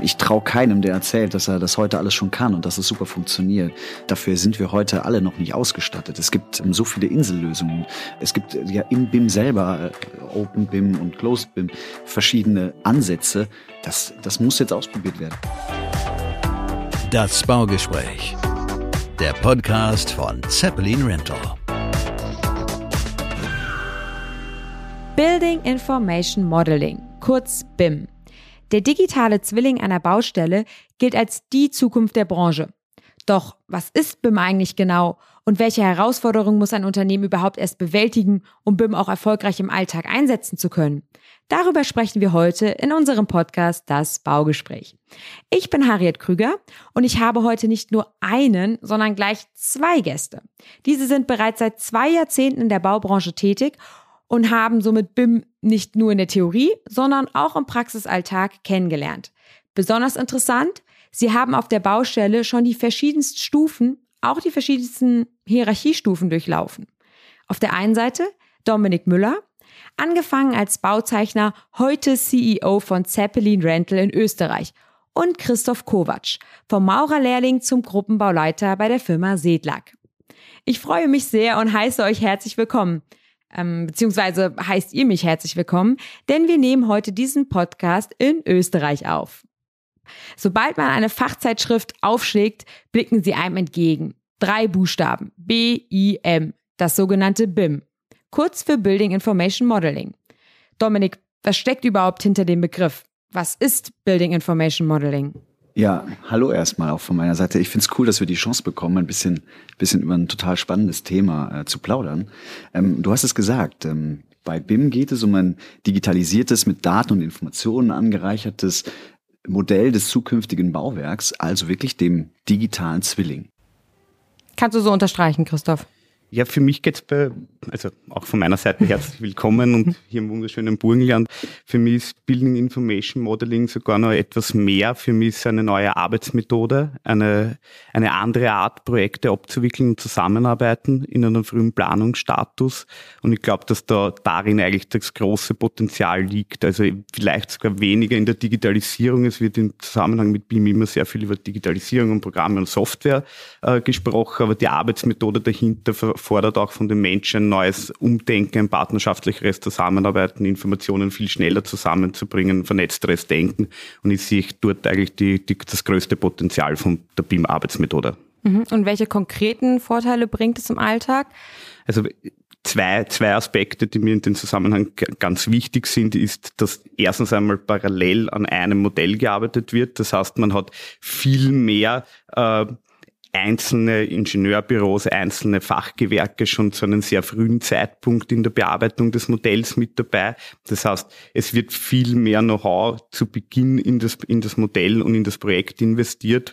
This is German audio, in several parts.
Ich traue keinem, der erzählt, dass er das heute alles schon kann und dass es super funktioniert. Dafür sind wir heute alle noch nicht ausgestattet. Es gibt ähm, so viele Insellösungen. Es gibt äh, ja im BIM selber, äh, Open BIM und Closed BIM, verschiedene Ansätze. Das, das muss jetzt ausprobiert werden. Das Baugespräch. Der Podcast von Zeppelin Rental. Building Information Modeling, kurz BIM. Der digitale Zwilling einer Baustelle gilt als die Zukunft der Branche. Doch was ist BIM eigentlich genau und welche Herausforderungen muss ein Unternehmen überhaupt erst bewältigen, um BIM auch erfolgreich im Alltag einsetzen zu können? Darüber sprechen wir heute in unserem Podcast Das Baugespräch. Ich bin Harriet Krüger und ich habe heute nicht nur einen, sondern gleich zwei Gäste. Diese sind bereits seit zwei Jahrzehnten in der Baubranche tätig und haben somit BIM nicht nur in der Theorie, sondern auch im Praxisalltag kennengelernt. Besonders interessant, sie haben auf der Baustelle schon die verschiedensten Stufen, auch die verschiedensten Hierarchiestufen durchlaufen. Auf der einen Seite Dominik Müller, angefangen als Bauzeichner, heute CEO von Zeppelin Rental in Österreich und Christoph Kovac, vom Maurerlehrling zum Gruppenbauleiter bei der Firma Sedlak. Ich freue mich sehr und heiße euch herzlich willkommen ähm, beziehungsweise heißt ihr mich herzlich willkommen, denn wir nehmen heute diesen Podcast in Österreich auf. Sobald man eine Fachzeitschrift aufschlägt, blicken sie einem entgegen. Drei Buchstaben. B-I-M. Das sogenannte BIM. Kurz für Building Information Modeling. Dominik, was steckt überhaupt hinter dem Begriff? Was ist Building Information Modeling? Ja, hallo erstmal auch von meiner Seite. Ich finde es cool, dass wir die Chance bekommen, ein bisschen, bisschen über ein total spannendes Thema äh, zu plaudern. Ähm, du hast es gesagt, ähm, bei BIM geht es um ein digitalisiertes, mit Daten und Informationen angereichertes Modell des zukünftigen Bauwerks, also wirklich dem digitalen Zwilling. Kannst du so unterstreichen, Christoph? Ja, für mich geht's bei, also auch von meiner Seite herzlich willkommen und hier im wunderschönen Burgenland. Für mich ist Building Information Modeling sogar noch etwas mehr. Für mich ist eine neue Arbeitsmethode, eine, eine andere Art, Projekte abzuwickeln und zusammenarbeiten in einem frühen Planungsstatus. Und ich glaube, dass da darin eigentlich das große Potenzial liegt. Also vielleicht sogar weniger in der Digitalisierung. Es wird im Zusammenhang mit BIM immer sehr viel über Digitalisierung und Programme und Software äh, gesprochen, aber die Arbeitsmethode dahinter fordert auch von den Menschen ein neues Umdenken, partnerschaftlicheres Zusammenarbeiten, Informationen viel schneller zusammenzubringen, vernetzteres Denken. Und ich sehe dort eigentlich die, die, das größte Potenzial von der BIM-Arbeitsmethode. Mhm. Und welche konkreten Vorteile bringt es im Alltag? Also zwei, zwei Aspekte, die mir in dem Zusammenhang ganz wichtig sind, ist, dass erstens einmal parallel an einem Modell gearbeitet wird. Das heißt, man hat viel mehr äh, einzelne Ingenieurbüros, einzelne Fachgewerke schon zu einem sehr frühen Zeitpunkt in der Bearbeitung des Modells mit dabei. Das heißt, es wird viel mehr Know-how zu Beginn in das, in das Modell und in das Projekt investiert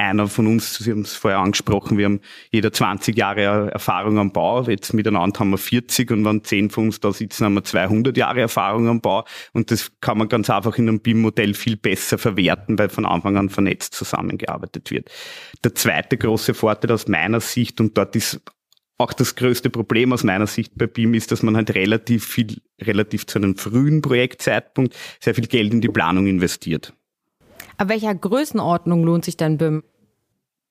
einer von uns, Sie haben es vorher angesprochen, wir haben jeder 20 Jahre Erfahrung am Bau, jetzt miteinander haben wir 40 und wenn 10 von uns da sitzen, haben wir 200 Jahre Erfahrung am Bau und das kann man ganz einfach in einem BIM-Modell viel besser verwerten, weil von Anfang an vernetzt zusammengearbeitet wird. Der zweite große Vorteil aus meiner Sicht und dort ist auch das größte Problem aus meiner Sicht bei BIM ist, dass man halt relativ viel, relativ zu einem frühen Projektzeitpunkt sehr viel Geld in die Planung investiert. Ab welcher Größenordnung lohnt sich dann BIM?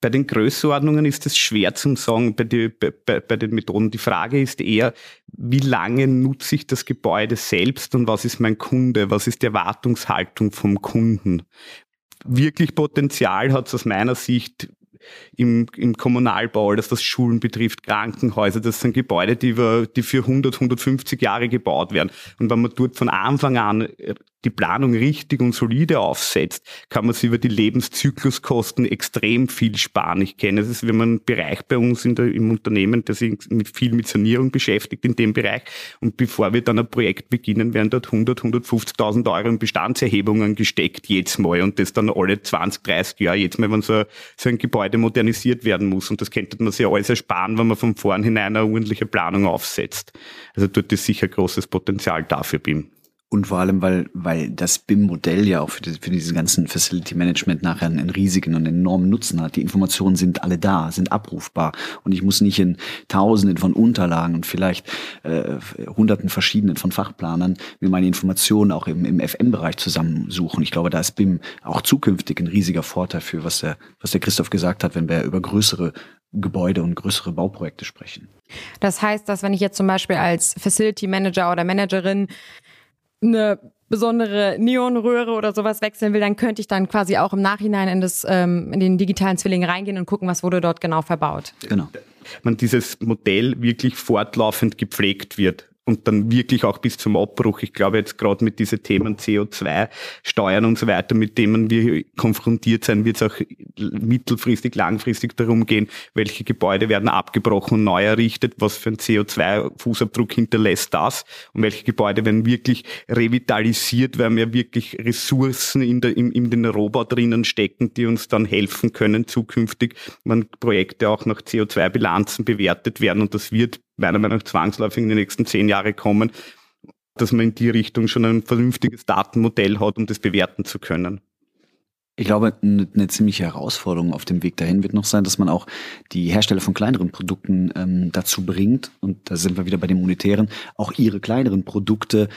Bei den Größenordnungen ist es schwer zu sagen, bei, die, bei, bei, den Methoden. Die Frage ist eher, wie lange nutze ich das Gebäude selbst und was ist mein Kunde? Was ist die Erwartungshaltung vom Kunden? Wirklich Potenzial hat es aus meiner Sicht im, im Kommunalbau, dass das Schulen betrifft, Krankenhäuser, das sind Gebäude, die, wir, die für 100, 150 Jahre gebaut werden. Und wenn man dort von Anfang an die Planung richtig und solide aufsetzt, kann man sich über die Lebenszykluskosten extrem viel sparen. Ich kenne es, wenn man einen Bereich bei uns der, im Unternehmen, der sich mit viel mit Sanierung beschäftigt in dem Bereich. Und bevor wir dann ein Projekt beginnen, werden dort 100, 150.000 Euro in Bestandserhebungen gesteckt, jedes Mal. Und das dann alle 20, 30 Jahre, jedes Mal, wenn so, so ein Gebäude modernisiert werden muss. Und das könnte man sich alles ersparen, wenn man von vornherein eine ordentliche Planung aufsetzt. Also dort ist sicher großes Potenzial dafür BIM. Und vor allem, weil, weil das BIM-Modell ja auch für, die, für diesen ganzen Facility Management nachher einen riesigen und enormen Nutzen hat. Die Informationen sind alle da, sind abrufbar. Und ich muss nicht in Tausenden von Unterlagen und vielleicht äh, Hunderten verschiedenen von Fachplanern mir meine Informationen auch im, im FM-Bereich zusammensuchen. Ich glaube, da ist BIM auch zukünftig ein riesiger Vorteil für, was der, was der Christoph gesagt hat, wenn wir über größere Gebäude und größere Bauprojekte sprechen. Das heißt, dass wenn ich jetzt zum Beispiel als Facility Manager oder Managerin eine besondere Neonröhre oder sowas wechseln will, dann könnte ich dann quasi auch im Nachhinein in, das, ähm, in den digitalen Zwilling reingehen und gucken, was wurde dort genau verbaut. Genau. Man dieses Modell wirklich fortlaufend gepflegt wird und dann wirklich auch bis zum Abbruch. Ich glaube jetzt gerade mit diesen Themen CO2, Steuern und so weiter, mit denen wir konfrontiert sein, wird es auch mittelfristig, langfristig darum gehen, welche Gebäude werden abgebrochen und neu errichtet, was für ein CO2-Fußabdruck hinterlässt das und welche Gebäude werden wirklich revitalisiert, weil wir wirklich Ressourcen in, der, in, in den Rohbau drinnen stecken, die uns dann helfen können, zukünftig, wenn Projekte auch nach CO2-Bilanzen bewertet werden und das wird meiner Meinung nach zwangsläufig in den nächsten zehn Jahre kommen, dass man in die Richtung schon ein vernünftiges Datenmodell hat, um das bewerten zu können. Ich glaube, eine ziemliche Herausforderung auf dem Weg dahin wird noch sein, dass man auch die Hersteller von kleineren Produkten ähm, dazu bringt, und da sind wir wieder bei dem Monetären, auch ihre kleineren Produkte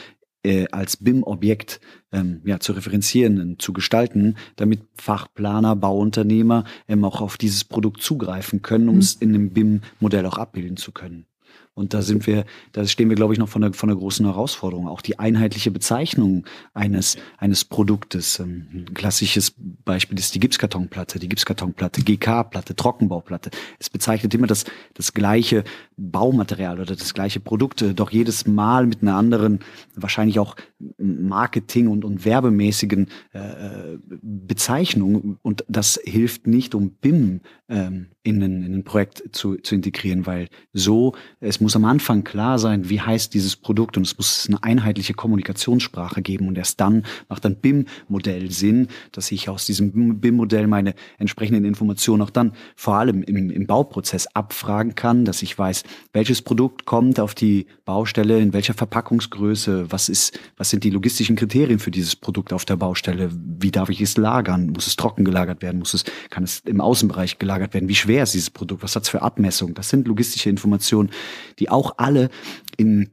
äh, als BIM-Objekt ähm, ja, zu referenzieren, zu gestalten, damit Fachplaner, Bauunternehmer ähm, auch auf dieses Produkt zugreifen können, um mhm. es in dem BIM-Modell auch abbilden zu können. Und da sind wir, da stehen wir, glaube ich, noch von einer, von einer großen Herausforderung. Auch die einheitliche Bezeichnung eines, eines Produktes. Ähm, ein klassisches Beispiel ist die Gipskartonplatte, die Gipskartonplatte, GK-Platte, Trockenbauplatte. Es bezeichnet immer das, das gleiche Baumaterial oder das gleiche Produkt, doch jedes Mal mit einer anderen, wahrscheinlich auch Marketing- und, und werbemäßigen äh, äh Bezeichnung. Und das hilft nicht, um BIM ähm, in, ein, in ein Projekt zu, zu integrieren, weil so, es muss am Anfang klar sein, wie heißt dieses Produkt und es muss eine einheitliche Kommunikationssprache geben und erst dann macht ein BIM-Modell Sinn, dass ich aus diesem BIM-Modell meine entsprechenden Informationen auch dann vor allem im, im Bauprozess abfragen kann, dass ich weiß, welches Produkt kommt auf die Baustelle, in welcher Verpackungsgröße, was ist, was sind die logistischen Kriterien für dieses Produkt auf der Baustelle, wie darf ich es lagern, muss es trocken gelagert werden, muss es, kann es im Außenbereich gelagert werden, wie schwer ist dieses Produkt, was hat es für Abmessungen, das sind logistische Informationen, die auch alle in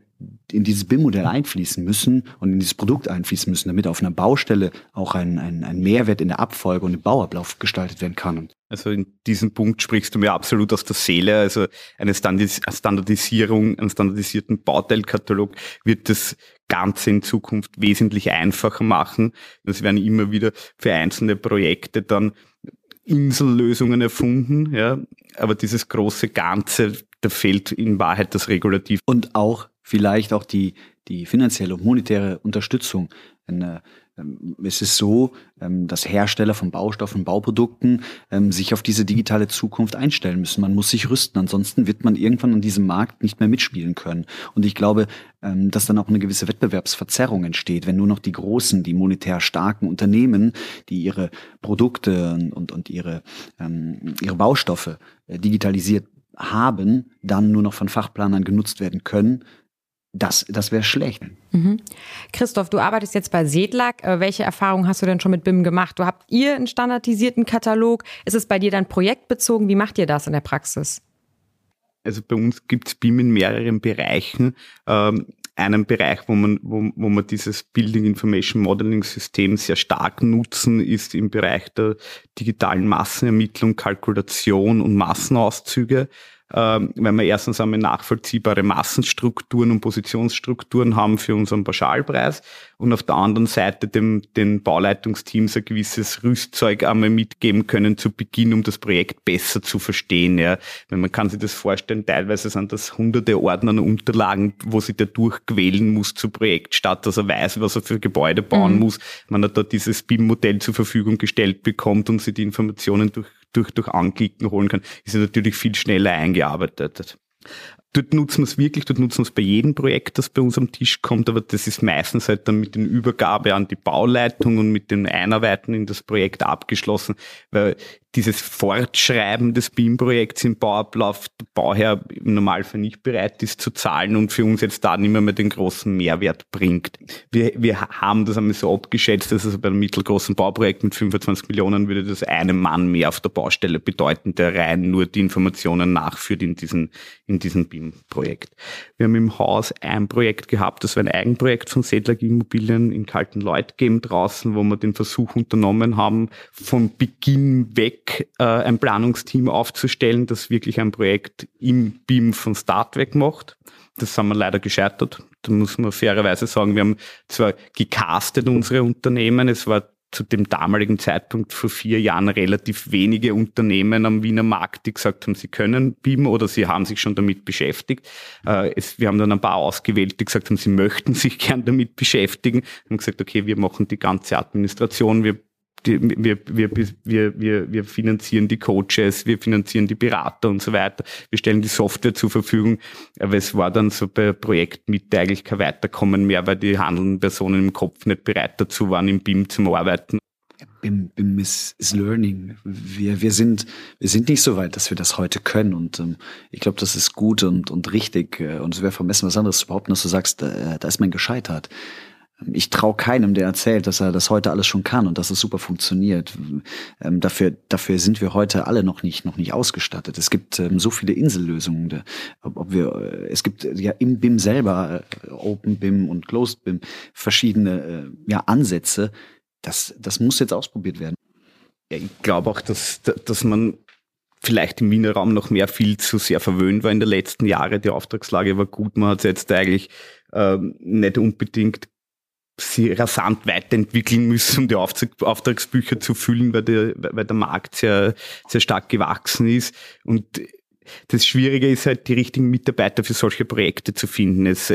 in dieses BIM-Modell einfließen müssen und in dieses Produkt einfließen müssen, damit auf einer Baustelle auch ein, ein, ein Mehrwert in der Abfolge und im Bauablauf gestaltet werden kann. Also in diesem Punkt sprichst du mir absolut aus der Seele. Also eine Standardisierung, einen standardisierten Bauteilkatalog wird das Ganze in Zukunft wesentlich einfacher machen. Das werden immer wieder für einzelne Projekte dann Insellösungen erfunden, ja. Aber dieses große Ganze da fehlt in Wahrheit das Regulativ. Und auch vielleicht auch die, die finanzielle und monetäre Unterstützung. Ähm, es ist so, ähm, dass Hersteller von Baustoffen, Bauprodukten ähm, sich auf diese digitale Zukunft einstellen müssen. Man muss sich rüsten, ansonsten wird man irgendwann an diesem Markt nicht mehr mitspielen können. Und ich glaube, ähm, dass dann auch eine gewisse Wettbewerbsverzerrung entsteht, wenn nur noch die großen, die monetär starken Unternehmen, die ihre Produkte und, und ihre, ähm, ihre Baustoffe äh, digitalisiert haben, dann nur noch von Fachplanern genutzt werden können. Das, das wäre schlecht. Mhm. Christoph, du arbeitest jetzt bei Sedlak. Äh, welche Erfahrungen hast du denn schon mit BIM gemacht? Du habt ihr einen standardisierten Katalog? Ist es bei dir dann projektbezogen? Wie macht ihr das in der Praxis? Also bei uns gibt es BIM in mehreren Bereichen. Ähm, einen Bereich, wo man, wo, wo man dieses Building Information Modeling System sehr stark nutzen, ist im Bereich der digitalen Massenermittlung, Kalkulation und Massenauszüge weil wir erstens einmal nachvollziehbare Massenstrukturen und Positionsstrukturen haben für unseren Pauschalpreis und auf der anderen Seite dem, den Bauleitungsteams ein gewisses Rüstzeug einmal mitgeben können zu Beginn, um das Projekt besser zu verstehen. Ja. Weil man kann sich das vorstellen, teilweise sind das hunderte Ordner und Unterlagen, wo sich der durchquälen muss zu Projektstart, dass er weiß, was er für Gebäude bauen mhm. muss. Man hat da dieses BIM-Modell zur Verfügung gestellt bekommt und sich die Informationen durch durch, durch Anklicken holen kann, ist er natürlich viel schneller eingearbeitet. Dort nutzen wir es wirklich, dort nutzen wir es bei jedem Projekt, das bei uns am Tisch kommt, aber das ist meistens halt dann mit den Übergabe an die Bauleitung und mit den Einarbeiten in das Projekt abgeschlossen, weil dieses Fortschreiben des BIM-Projekts im Bauablauf der Bauherr im Normalfall nicht bereit ist zu zahlen und für uns jetzt da nicht mehr, mehr den großen Mehrwert bringt. Wir, wir haben das einmal so abgeschätzt, dass also bei einem mittelgroßen Bauprojekt mit 25 Millionen würde das einem Mann mehr auf der Baustelle bedeuten, der rein nur die Informationen nachführt in diesen, in diesen BIM-Projekt. Wir haben im Haus ein Projekt gehabt, das war ein Eigenprojekt von Sedlag Immobilien in Kaltenleutgeben draußen, wo wir den Versuch unternommen haben, von Beginn weg Weg, äh, ein Planungsteam aufzustellen, das wirklich ein Projekt im BIM von Start weg macht. Das haben wir leider gescheitert. Da muss man fairerweise sagen, wir haben zwar gecastet unsere Unternehmen, es war zu dem damaligen Zeitpunkt vor vier Jahren relativ wenige Unternehmen am Wiener Markt, die gesagt haben, sie können BIM oder sie haben sich schon damit beschäftigt. Äh, es, wir haben dann ein paar ausgewählt, die gesagt haben, sie möchten sich gern damit beschäftigen. Wir haben gesagt, okay, wir machen die ganze Administration, wir die, wir, wir, wir, wir, wir finanzieren die Coaches, wir finanzieren die Berater und so weiter. Wir stellen die Software zur Verfügung. Aber es war dann so bei Projektmitte eigentlich kein Weiterkommen mehr, weil die handelnden Personen im Kopf nicht bereit dazu waren, im BIM zum Arbeiten. BIM, BIM ist, ist Learning. Wir, wir, sind, wir sind nicht so weit, dass wir das heute können. Und ähm, ich glaube, das ist gut und, und richtig. Äh, und es wäre vermessen, was anderes zu behaupten, dass du sagst, äh, da ist man gescheitert ich traue keinem, der erzählt, dass er das heute alles schon kann und dass es super funktioniert. Ähm, dafür, dafür sind wir heute alle noch nicht, noch nicht ausgestattet. Es gibt ähm, so viele Insellösungen. De, ob, ob wir, äh, es gibt ja im BIM selber, äh, Open BIM und Closed BIM, verschiedene äh, ja, Ansätze. Das, das muss jetzt ausprobiert werden. Ja, ich glaube auch, dass, dass man vielleicht im Wiener Raum noch mehr viel zu sehr verwöhnt war in den letzten Jahren. Die Auftragslage war gut. Man hat es jetzt eigentlich ähm, nicht unbedingt sie rasant weiterentwickeln müssen, um die Auftragsbücher zu füllen, weil der, weil der Markt sehr, sehr stark gewachsen ist. Und das Schwierige ist halt, die richtigen Mitarbeiter für solche Projekte zu finden. Es,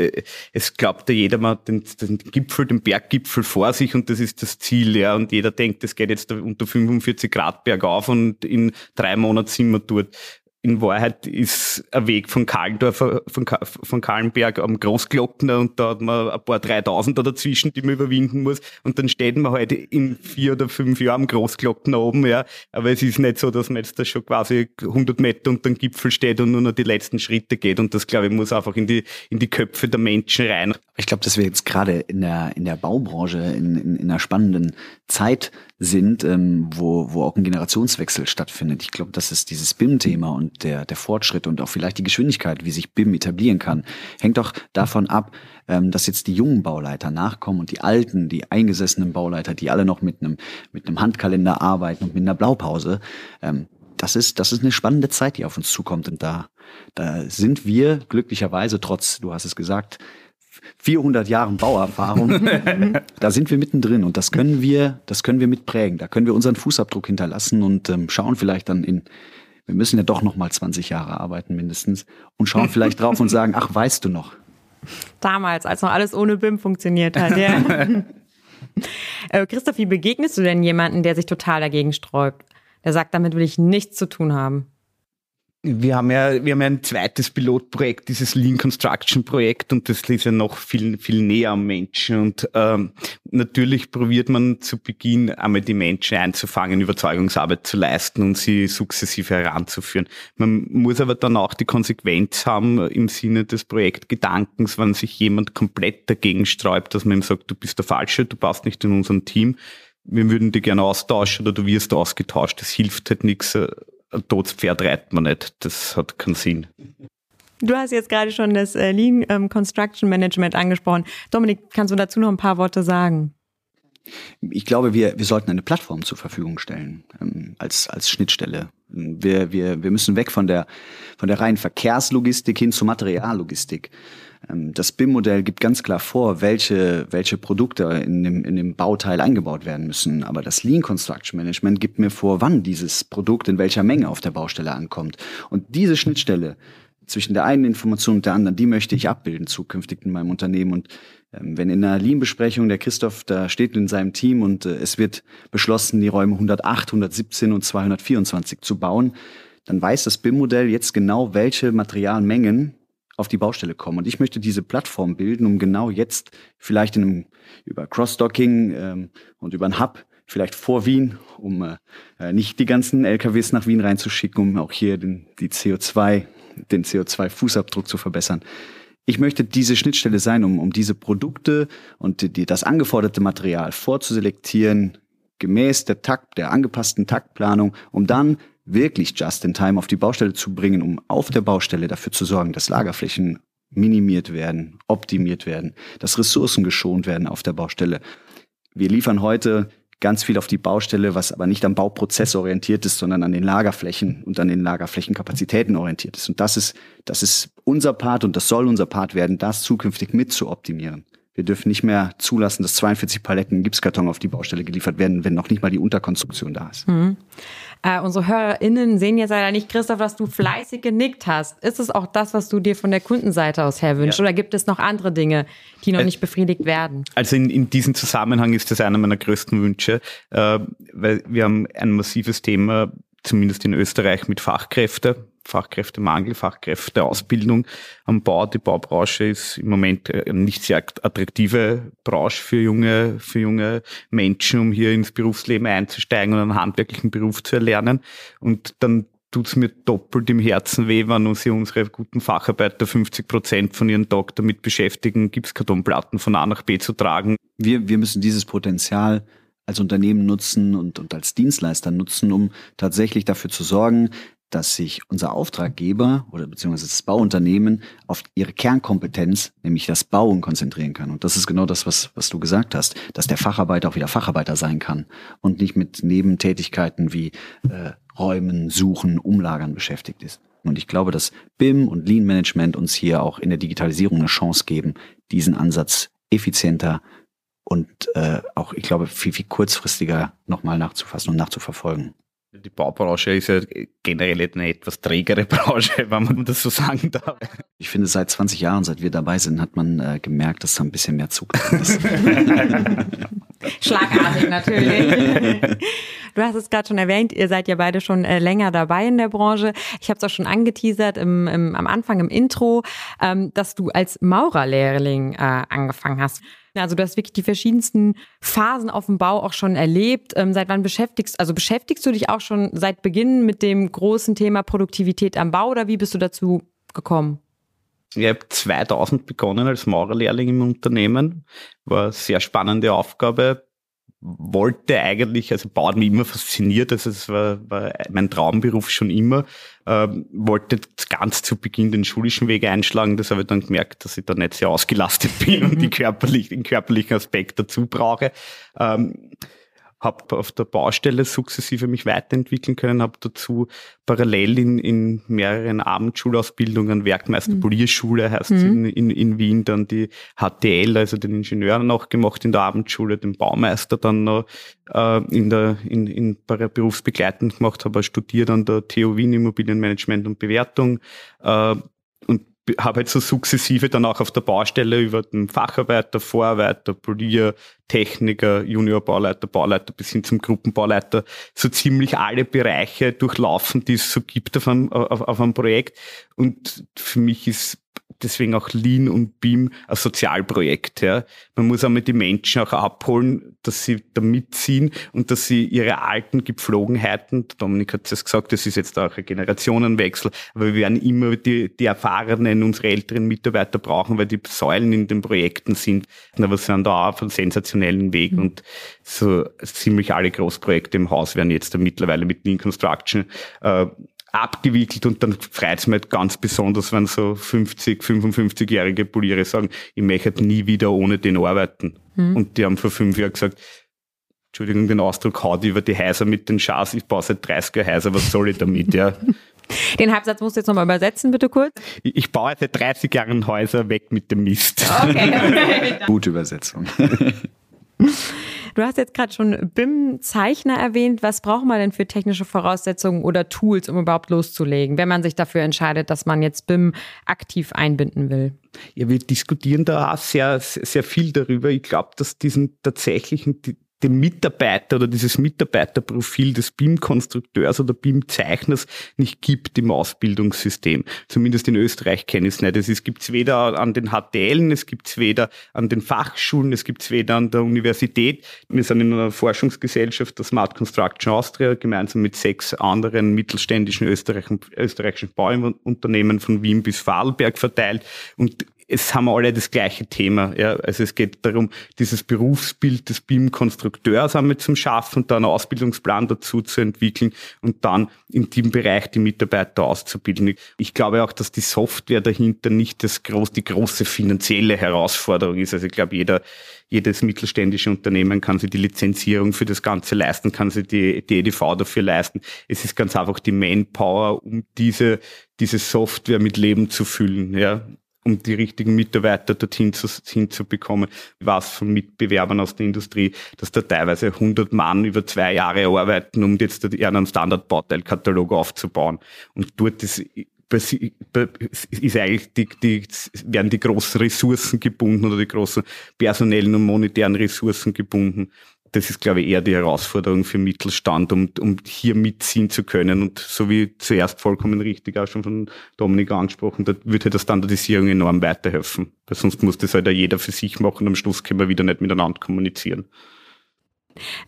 es glaubt ja jeder mal den, den Gipfel, den Berggipfel vor sich und das ist das Ziel, ja. Und jeder denkt, es geht jetzt unter 45 Grad bergauf und in drei Monaten sind wir dort in Wahrheit ist ein Weg von Karlendorf, von, von Kahlenberg am Großglockner und da hat man ein paar Dreitausender dazwischen, die man überwinden muss. Und dann steht man halt in vier oder fünf Jahren am Großglockner oben, ja. Aber es ist nicht so, dass man jetzt da schon quasi 100 Meter unter dem Gipfel steht und nur noch die letzten Schritte geht. Und das, glaube ich, muss einfach in die, in die Köpfe der Menschen rein. Ich glaube, dass wir jetzt gerade in der, in der Baubranche in, in, in einer spannenden Zeit sind, ähm, wo, wo auch ein Generationswechsel stattfindet. Ich glaube, das ist dieses BIM-Thema und der, der Fortschritt und auch vielleicht die Geschwindigkeit, wie sich BIM etablieren kann, hängt doch davon ab, ähm, dass jetzt die jungen Bauleiter nachkommen und die alten, die eingesessenen Bauleiter, die alle noch mit einem, mit einem Handkalender arbeiten und mit einer Blaupause, ähm, das ist, das ist eine spannende Zeit, die auf uns zukommt. Und da, da sind wir glücklicherweise, trotz, du hast es gesagt, 400 Jahren Bauerfahrung, da sind wir mittendrin und das können wir, das können wir mitprägen. Da können wir unseren Fußabdruck hinterlassen und ähm, schauen vielleicht dann in, wir müssen ja doch noch mal 20 Jahre arbeiten mindestens und schauen vielleicht drauf und sagen, ach, weißt du noch? Damals, als noch alles ohne BIM funktioniert hat, ja. äh, Christoph, wie begegnest du denn jemanden, der sich total dagegen sträubt? Der sagt, damit will ich nichts zu tun haben wir haben ja, wir haben ja ein zweites Pilotprojekt, dieses Lean Construction Projekt, und das ist ja noch viel, viel näher am Menschen. Und ähm, natürlich probiert man zu Beginn einmal die Menschen einzufangen, Überzeugungsarbeit zu leisten und sie sukzessive heranzuführen. Man muss aber dann auch die Konsequenz haben im Sinne des Projektgedankens, wenn sich jemand komplett dagegen sträubt, dass man ihm sagt, du bist der Falsche, du passt nicht in unserem Team, wir würden dich gerne austauschen oder du wirst ausgetauscht. Das hilft halt nichts ein totes Pferd reitet man nicht. Das hat keinen Sinn. Du hast jetzt gerade schon das äh, Lean ähm, Construction Management angesprochen. Dominik, kannst du dazu noch ein paar Worte sagen? Ich glaube, wir, wir sollten eine Plattform zur Verfügung stellen ähm, als, als Schnittstelle. Wir, wir, wir müssen weg von der, von der reinen Verkehrslogistik hin zur Materiallogistik. Ähm, das BIM-Modell gibt ganz klar vor, welche, welche Produkte in dem, in dem Bauteil eingebaut werden müssen. Aber das Lean Construction Management gibt mir vor, wann dieses Produkt in welcher Menge auf der Baustelle ankommt. Und diese Schnittstelle zwischen der einen Information und der anderen, die möchte ich abbilden zukünftig in meinem Unternehmen. Und ähm, wenn in einer Lean-Besprechung der Christoph da steht in seinem Team und äh, es wird beschlossen, die Räume 108, 117 und 224 zu bauen, dann weiß das BIM-Modell jetzt genau, welche Materialmengen auf die Baustelle kommen. Und ich möchte diese Plattform bilden, um genau jetzt vielleicht in einem, über Cross-Docking ähm, und über einen Hub vielleicht vor Wien, um äh, nicht die ganzen LKWs nach Wien reinzuschicken, um auch hier den, die CO2, den CO2-Fußabdruck zu verbessern. Ich möchte diese Schnittstelle sein, um, um diese Produkte und die, das angeforderte Material vorzuselektieren, gemäß der Takt, der angepassten Taktplanung, um dann wirklich just in time auf die Baustelle zu bringen, um auf der Baustelle dafür zu sorgen, dass Lagerflächen minimiert werden, optimiert werden, dass Ressourcen geschont werden auf der Baustelle. Wir liefern heute ganz viel auf die Baustelle, was aber nicht am Bauprozess orientiert ist, sondern an den Lagerflächen und an den Lagerflächenkapazitäten orientiert ist. Und das ist, das ist unser Part und das soll unser Part werden, das zukünftig mit zu optimieren. Wir dürfen nicht mehr zulassen, dass 42 Paletten Gipskarton auf die Baustelle geliefert werden, wenn noch nicht mal die Unterkonstruktion da ist. Mhm. Äh, unsere HörerInnen sehen jetzt leider nicht, Christoph, dass du fleißig genickt hast. Ist es auch das, was du dir von der Kundenseite aus her wünschst? Ja. Oder gibt es noch andere Dinge, die noch äh, nicht befriedigt werden? Also in, in diesem Zusammenhang ist das einer meiner größten Wünsche, äh, weil wir haben ein massives Thema, zumindest in Österreich, mit Fachkräften Fachkräftemangel, Fachkräfteausbildung am Bau. Die Baubranche ist im Moment eine nicht sehr attraktive Branche für junge, für junge Menschen, um hier ins Berufsleben einzusteigen und einen handwerklichen Beruf zu erlernen. Und dann tut's mir doppelt im Herzen weh, wenn uns hier unsere guten Facharbeiter 50 Prozent von ihren Tag damit beschäftigen, Gipskartonplatten von A nach B zu tragen. Wir, wir müssen dieses Potenzial als Unternehmen nutzen und, und als Dienstleister nutzen, um tatsächlich dafür zu sorgen, dass sich unser Auftraggeber oder beziehungsweise das Bauunternehmen auf ihre Kernkompetenz, nämlich das Bauen, konzentrieren kann. Und das ist genau das, was, was du gesagt hast, dass der Facharbeiter auch wieder Facharbeiter sein kann und nicht mit Nebentätigkeiten wie äh, Räumen, Suchen, Umlagern beschäftigt ist. Und ich glaube, dass BIM und Lean Management uns hier auch in der Digitalisierung eine Chance geben, diesen Ansatz effizienter und äh, auch, ich glaube, viel, viel kurzfristiger nochmal nachzufassen und nachzuverfolgen. Die Baubranche ist ja generell eine etwas trägere Branche, wenn man das so sagen darf. Ich finde, seit 20 Jahren, seit wir dabei sind, hat man äh, gemerkt, dass da ein bisschen mehr Zug ist. Schlagartig natürlich. Du hast es gerade schon erwähnt, ihr seid ja beide schon äh, länger dabei in der Branche. Ich habe es auch schon angeteasert im, im, am Anfang im Intro, ähm, dass du als Maurerlehrling äh, angefangen hast. Also du hast wirklich die verschiedensten Phasen auf dem Bau auch schon erlebt. Ähm, seit wann beschäftigst, also beschäftigst du dich auch schon seit Beginn mit dem großen Thema Produktivität am Bau oder wie bist du dazu gekommen? Ich habe 2000 begonnen als Maurerlehrling im Unternehmen. War eine sehr spannende Aufgabe wollte eigentlich, also Bau hat mich immer fasziniert, also es war, war mein Traumberuf schon immer, ähm, wollte ganz zu Beginn den schulischen Weg einschlagen, das habe ich dann gemerkt, dass ich da nicht sehr ausgelastet bin und die körperlich, den körperlichen Aspekt dazu brauche. Ähm, habe auf der Baustelle sukzessive mich weiterentwickeln können, habe dazu parallel in, in mehreren Abendschulausbildungen, Werkmeisterpolierschule heißt mhm. in, in, in Wien, dann die HTL, also den Ingenieur noch gemacht in der Abendschule, den Baumeister dann noch äh, in der in, in berufsbegleitend gemacht, habe studiert an der TU Wien Immobilienmanagement und Bewertung äh, habe halt so sukzessive dann auch auf der Baustelle über den Facharbeiter, Vorarbeiter, Polier, Techniker, Juniorbauleiter, Bauleiter bis hin zum Gruppenbauleiter so ziemlich alle Bereiche durchlaufen, die es so gibt auf einem, auf, auf einem Projekt. Und für mich ist deswegen auch Lean und Beam ein Sozialprojekt. Ja. Man muss einmal die Menschen auch abholen, dass sie da mitziehen und dass sie ihre alten Gepflogenheiten, Dominik hat es gesagt, das ist jetzt auch ein Generationenwechsel, aber wir werden immer die, die erfahrenen, unsere älteren Mitarbeiter brauchen, weil die Säulen in den Projekten sind. Aber sie sind da auf einem sensationellen Weg mhm. und so ziemlich alle Großprojekte im Haus werden jetzt da mittlerweile mit Lean Construction äh, abgewickelt und dann freut es mich halt ganz besonders, wenn so 50, 55-jährige Poliere sagen, ich möchte nie wieder ohne den arbeiten. Mhm. Und die haben vor fünf Jahren gesagt, Entschuldigung den Ausdruck, haut über die Häuser mit den Schas, ich baue seit 30 Jahren Häuser, was soll ich damit, ja? Den Halbsatz musst du jetzt nochmal übersetzen, bitte kurz. Ich, ich baue seit 30 Jahren Häuser weg mit dem Mist. Okay. Gute Übersetzung. Du hast jetzt gerade schon BIM-Zeichner erwähnt. Was braucht man denn für technische Voraussetzungen oder Tools, um überhaupt loszulegen, wenn man sich dafür entscheidet, dass man jetzt BIM aktiv einbinden will? Ja, wir diskutieren da auch sehr, sehr viel darüber. Ich glaube, dass diesen tatsächlichen den Mitarbeiter oder dieses Mitarbeiterprofil des BIM-Konstrukteurs oder BIM-Zeichners nicht gibt im Ausbildungssystem. Zumindest in Österreich kenne ich es nicht. Es gibt es weder an den HTLen, es gibt es weder an den Fachschulen, es gibt es weder an der Universität. Wir sind in einer Forschungsgesellschaft, der Smart Construction Austria, gemeinsam mit sechs anderen mittelständischen österreichischen, österreichischen Bauunternehmen von Wien bis Vorarlberg verteilt. Und es haben alle das gleiche Thema. Ja. Also es geht darum, dieses Berufsbild des BIM-Konstrukteurs einmal zum Schaffen und dann einen Ausbildungsplan dazu zu entwickeln und dann in dem Bereich die Mitarbeiter auszubilden. Ich glaube auch, dass die Software dahinter nicht das groß, die große finanzielle Herausforderung ist. Also ich glaube, jeder, jedes mittelständische Unternehmen kann sich die Lizenzierung für das Ganze leisten, kann sich die, die EDV dafür leisten. Es ist ganz einfach die Manpower, um diese, diese Software mit Leben zu füllen. Ja um die richtigen Mitarbeiter dorthin zu, hinzubekommen. Ich weiß von Mitbewerbern aus der Industrie, dass da teilweise 100 Mann über zwei Jahre arbeiten, um jetzt einen Standardbauteilkatalog aufzubauen. Und dort ist ist eigentlich die, die, werden die großen Ressourcen gebunden oder die großen personellen und monetären Ressourcen gebunden das ist, glaube ich, eher die Herausforderung für Mittelstand, um, um hier mitziehen zu können. Und so wie zuerst vollkommen richtig auch schon von Dominik angesprochen, da würde der Standardisierung enorm weiterhelfen. Weil sonst muss das halt jeder für sich machen und am Schluss können wir wieder nicht miteinander kommunizieren.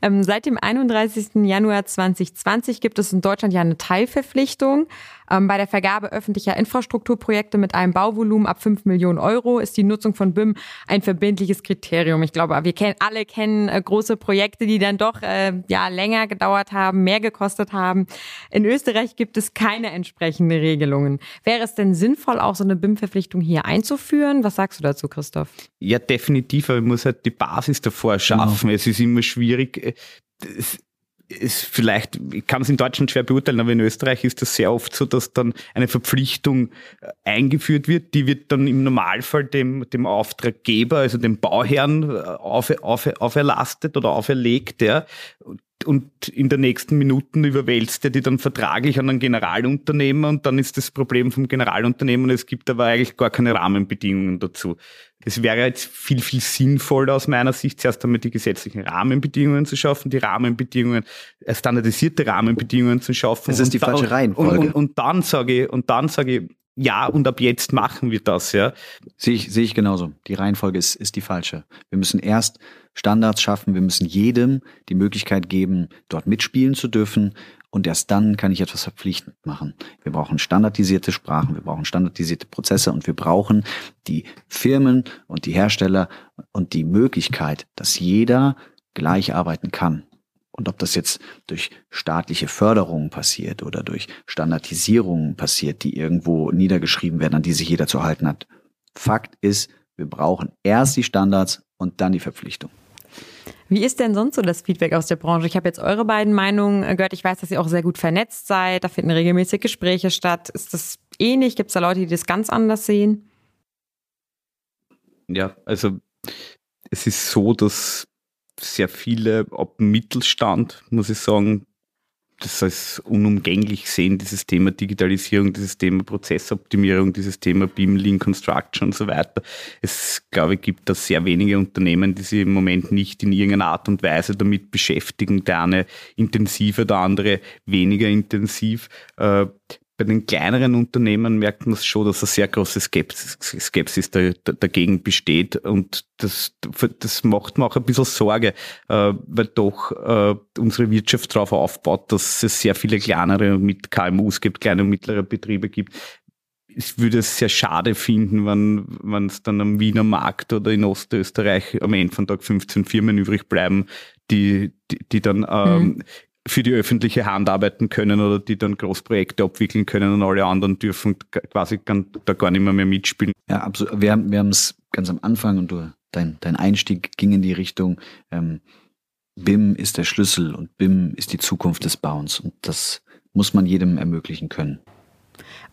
Ähm, seit dem 31. Januar 2020 gibt es in Deutschland ja eine Teilverpflichtung. Ähm, bei der Vergabe öffentlicher Infrastrukturprojekte mit einem Bauvolumen ab 5 Millionen Euro ist die Nutzung von BIM ein verbindliches Kriterium. Ich glaube, wir kennen, alle kennen äh, große Projekte, die dann doch äh, ja, länger gedauert haben, mehr gekostet haben. In Österreich gibt es keine entsprechende Regelungen. Wäre es denn sinnvoll, auch so eine BIM-Verpflichtung hier einzuführen? Was sagst du dazu, Christoph? Ja, definitiv, aber man muss halt die Basis davor schaffen. Genau. Es ist immer schwierig. Es, ist vielleicht, ich kann es in Deutschland schwer beurteilen, aber in Österreich ist das sehr oft so, dass dann eine Verpflichtung äh, eingeführt wird, die wird dann im Normalfall dem, dem Auftraggeber, also dem Bauherrn, äh, auf, auf, auferlastet oder auferlegt. Ja und in der nächsten Minuten überwälzt er die dann vertraglich an einen Generalunternehmer und dann ist das Problem vom Generalunternehmer und es gibt aber eigentlich gar keine Rahmenbedingungen dazu. Es wäre jetzt viel, viel sinnvoller aus meiner Sicht, zuerst einmal die gesetzlichen Rahmenbedingungen zu schaffen, die Rahmenbedingungen, äh, standardisierte Rahmenbedingungen zu schaffen. Das ist die falsche Reihenfolge. Und, und, und dann sage ich, und dann sage ich, ja, und ab jetzt machen wir das, ja. Sehe ich, sehe ich genauso. Die Reihenfolge ist, ist die falsche. Wir müssen erst Standards schaffen, wir müssen jedem die Möglichkeit geben, dort mitspielen zu dürfen. Und erst dann kann ich etwas verpflichtend machen. Wir brauchen standardisierte Sprachen, wir brauchen standardisierte Prozesse und wir brauchen die Firmen und die Hersteller und die Möglichkeit, dass jeder gleich arbeiten kann. Und ob das jetzt durch staatliche Förderungen passiert oder durch Standardisierungen passiert, die irgendwo niedergeschrieben werden, an die sich jeder zu halten hat. Fakt ist, wir brauchen erst die Standards und dann die Verpflichtung. Wie ist denn sonst so das Feedback aus der Branche? Ich habe jetzt eure beiden Meinungen gehört. Ich weiß, dass ihr auch sehr gut vernetzt seid. Da finden regelmäßig Gespräche statt. Ist das ähnlich? Gibt es da Leute, die das ganz anders sehen? Ja, also es ist so, dass sehr viele ab Mittelstand, muss ich sagen, das als unumgänglich sehen, dieses Thema Digitalisierung, dieses Thema Prozessoptimierung, dieses Thema Beam Lean Construction und so weiter. Es, glaube ich, gibt da sehr wenige Unternehmen, die sich im Moment nicht in irgendeiner Art und Weise damit beschäftigen. Der eine intensiver, der andere weniger intensiv. Bei den kleineren Unternehmen merkt man es schon, dass eine sehr große Skepsis, Skepsis da, da, dagegen besteht. Und das, das macht mir auch ein bisschen Sorge, äh, weil doch äh, unsere Wirtschaft darauf aufbaut, dass es sehr viele kleinere mit KMUs gibt, kleine und mittlere Betriebe gibt. Ich würde es sehr schade finden, wenn wenn es dann am Wiener Markt oder in Ostösterreich am Ende von Tag 15 Firmen übrig bleiben, die, die, die dann ähm, mhm für die öffentliche Hand arbeiten können oder die dann Großprojekte abwickeln können und alle anderen dürfen quasi da gar nicht mehr, mehr mitspielen. Ja, absolut. Wir haben wir haben es ganz am Anfang und du, dein, dein Einstieg ging in die Richtung, ähm, BIM ist der Schlüssel und BIM ist die Zukunft des Bauens und das muss man jedem ermöglichen können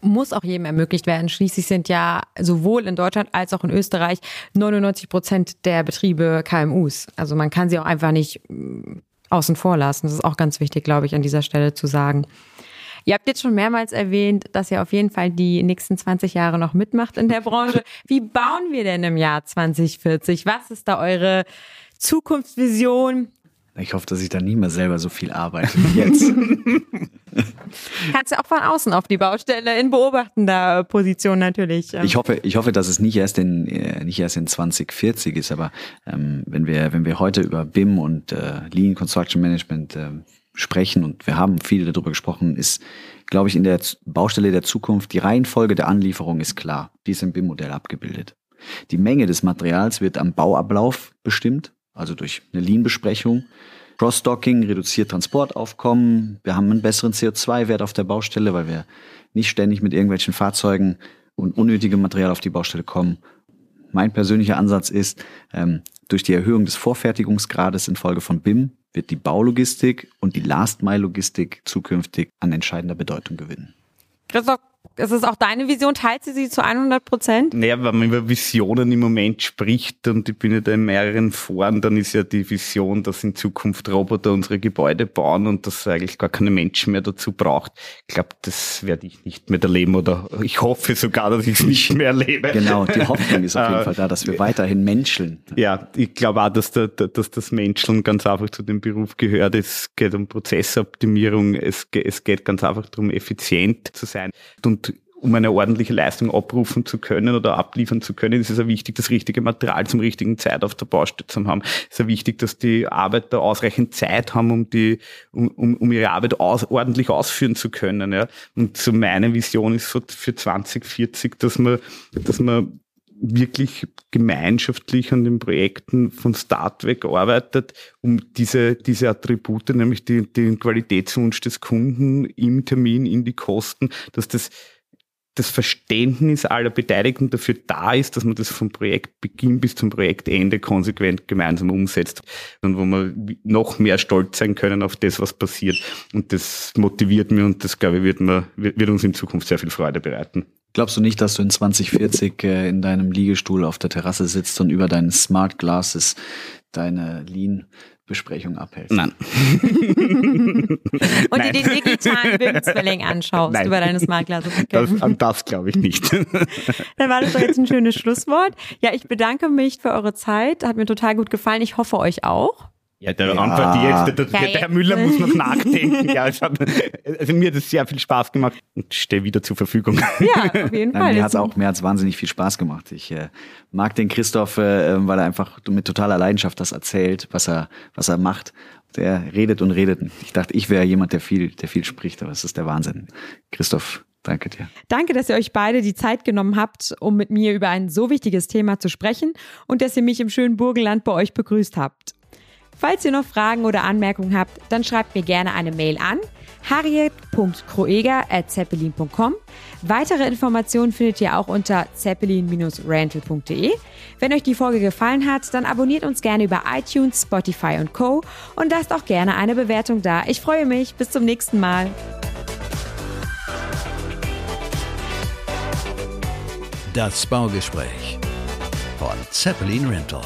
muss auch jedem ermöglicht werden. Schließlich sind ja sowohl in Deutschland als auch in Österreich 99 Prozent der Betriebe KMUs. Also man kann sie auch einfach nicht außen vor lassen. Das ist auch ganz wichtig, glaube ich, an dieser Stelle zu sagen. Ihr habt jetzt schon mehrmals erwähnt, dass ihr auf jeden Fall die nächsten 20 Jahre noch mitmacht in der Branche. Wie bauen wir denn im Jahr 2040? Was ist da eure Zukunftsvision? Ich hoffe, dass ich da nie mehr selber so viel arbeite wie jetzt. Kannst du auch von außen auf die Baustelle in beobachtender Position natürlich. ähm, Ich hoffe, ich hoffe, dass es nicht erst in äh, nicht erst in 2040 ist, aber ähm, wenn wir wenn wir heute über BIM und äh, Lean Construction Management äh, sprechen und wir haben viel darüber gesprochen, ist glaube ich in der Baustelle der Zukunft die Reihenfolge der Anlieferung ist klar. Die ist im BIM-Modell abgebildet. Die Menge des Materials wird am Bauablauf bestimmt, also durch eine Lean-Besprechung. Cross-Docking reduziert Transportaufkommen. Wir haben einen besseren CO2-Wert auf der Baustelle, weil wir nicht ständig mit irgendwelchen Fahrzeugen und unnötigem Material auf die Baustelle kommen. Mein persönlicher Ansatz ist, ähm, durch die Erhöhung des Vorfertigungsgrades infolge von BIM wird die Baulogistik und die Last-Mile-Logistik zukünftig an entscheidender Bedeutung gewinnen. Christoph, ist es auch deine Vision? Teilt sie sie zu 100 Prozent? Naja, wenn man über Visionen im Moment spricht und ich bin ja da in mehreren Foren, dann ist ja die Vision, dass in Zukunft Roboter unsere Gebäude bauen und dass eigentlich gar keine Menschen mehr dazu braucht. Ich glaube, das werde ich nicht mehr erleben oder ich hoffe sogar, dass ich es nicht mehr erlebe. Genau, die Hoffnung ist auf jeden Äh, Fall da, dass wir weiterhin menscheln. Ja, ich glaube auch, dass, der, dass das Menscheln ganz einfach zu dem Beruf gehört. Es geht um Prozessoptimierung, es, es geht ganz einfach darum, effizient zu sein. Und um eine ordentliche Leistung abrufen zu können oder abliefern zu können, ist es ja wichtig, das richtige Material zum richtigen Zeit auf der Baustelle zu haben. Es ist ja wichtig, dass die Arbeiter ausreichend Zeit haben, um die, um, um, um ihre Arbeit aus, ordentlich ausführen zu können. Ja. Und so meine Vision ist für, für 2040, dass man, dass man wirklich gemeinschaftlich an den Projekten von Start weg arbeitet, um diese, diese Attribute, nämlich die, den Qualitätswunsch des Kunden im Termin, in die Kosten, dass das das Verständnis aller Beteiligten dafür da ist, dass man das vom Projektbeginn bis zum Projektende konsequent gemeinsam umsetzt und wo wir noch mehr stolz sein können auf das, was passiert. Und das motiviert mich und das, glaube ich, wird, mir, wird uns in Zukunft sehr viel Freude bereiten. Glaubst du nicht, dass du in 2040 äh, in deinem Liegestuhl auf der Terrasse sitzt und über deine Smart Glasses deine Lean-Besprechung abhältst? Nein. Und Nein. dir den digitalen BIM-Zwilling anschaust Nein. über deine Smart Glasses. Das, an das glaube ich nicht. Dann war das doch jetzt ein schönes Schlusswort. Ja, ich bedanke mich für eure Zeit. Hat mir total gut gefallen. Ich hoffe euch auch. Ja, der Ja. Antwort jetzt, der, der, der. Müller muss noch nachdenken. Ja, es hat, also mir hat es sehr viel Spaß gemacht und stehe wieder zur Verfügung. Ja, auf jeden Fall. Nein, mir hat's Jetzt- auch mir hat's wahnsinnig viel Spaß gemacht. Ich äh, mag den Christoph, äh, weil er einfach mit totaler Leidenschaft das erzählt, was er was er macht. Der redet und redet. Ich dachte, ich wäre jemand, der viel der viel spricht, aber es ist der Wahnsinn. Christoph, danke dir. Danke, dass ihr euch beide die Zeit genommen habt, um mit mir über ein so wichtiges Thema zu sprechen und dass ihr mich im schönen Burgenland bei euch begrüßt habt. Falls ihr noch Fragen oder Anmerkungen habt, dann schreibt mir gerne eine Mail an harriet.kroeger.zeppelin.com. Weitere Informationen findet ihr auch unter zeppelin-rental.de. Wenn euch die Folge gefallen hat, dann abonniert uns gerne über iTunes, Spotify und Co. und lasst auch gerne eine Bewertung da. Ich freue mich. Bis zum nächsten Mal. Das Baugespräch von Zeppelin Rental.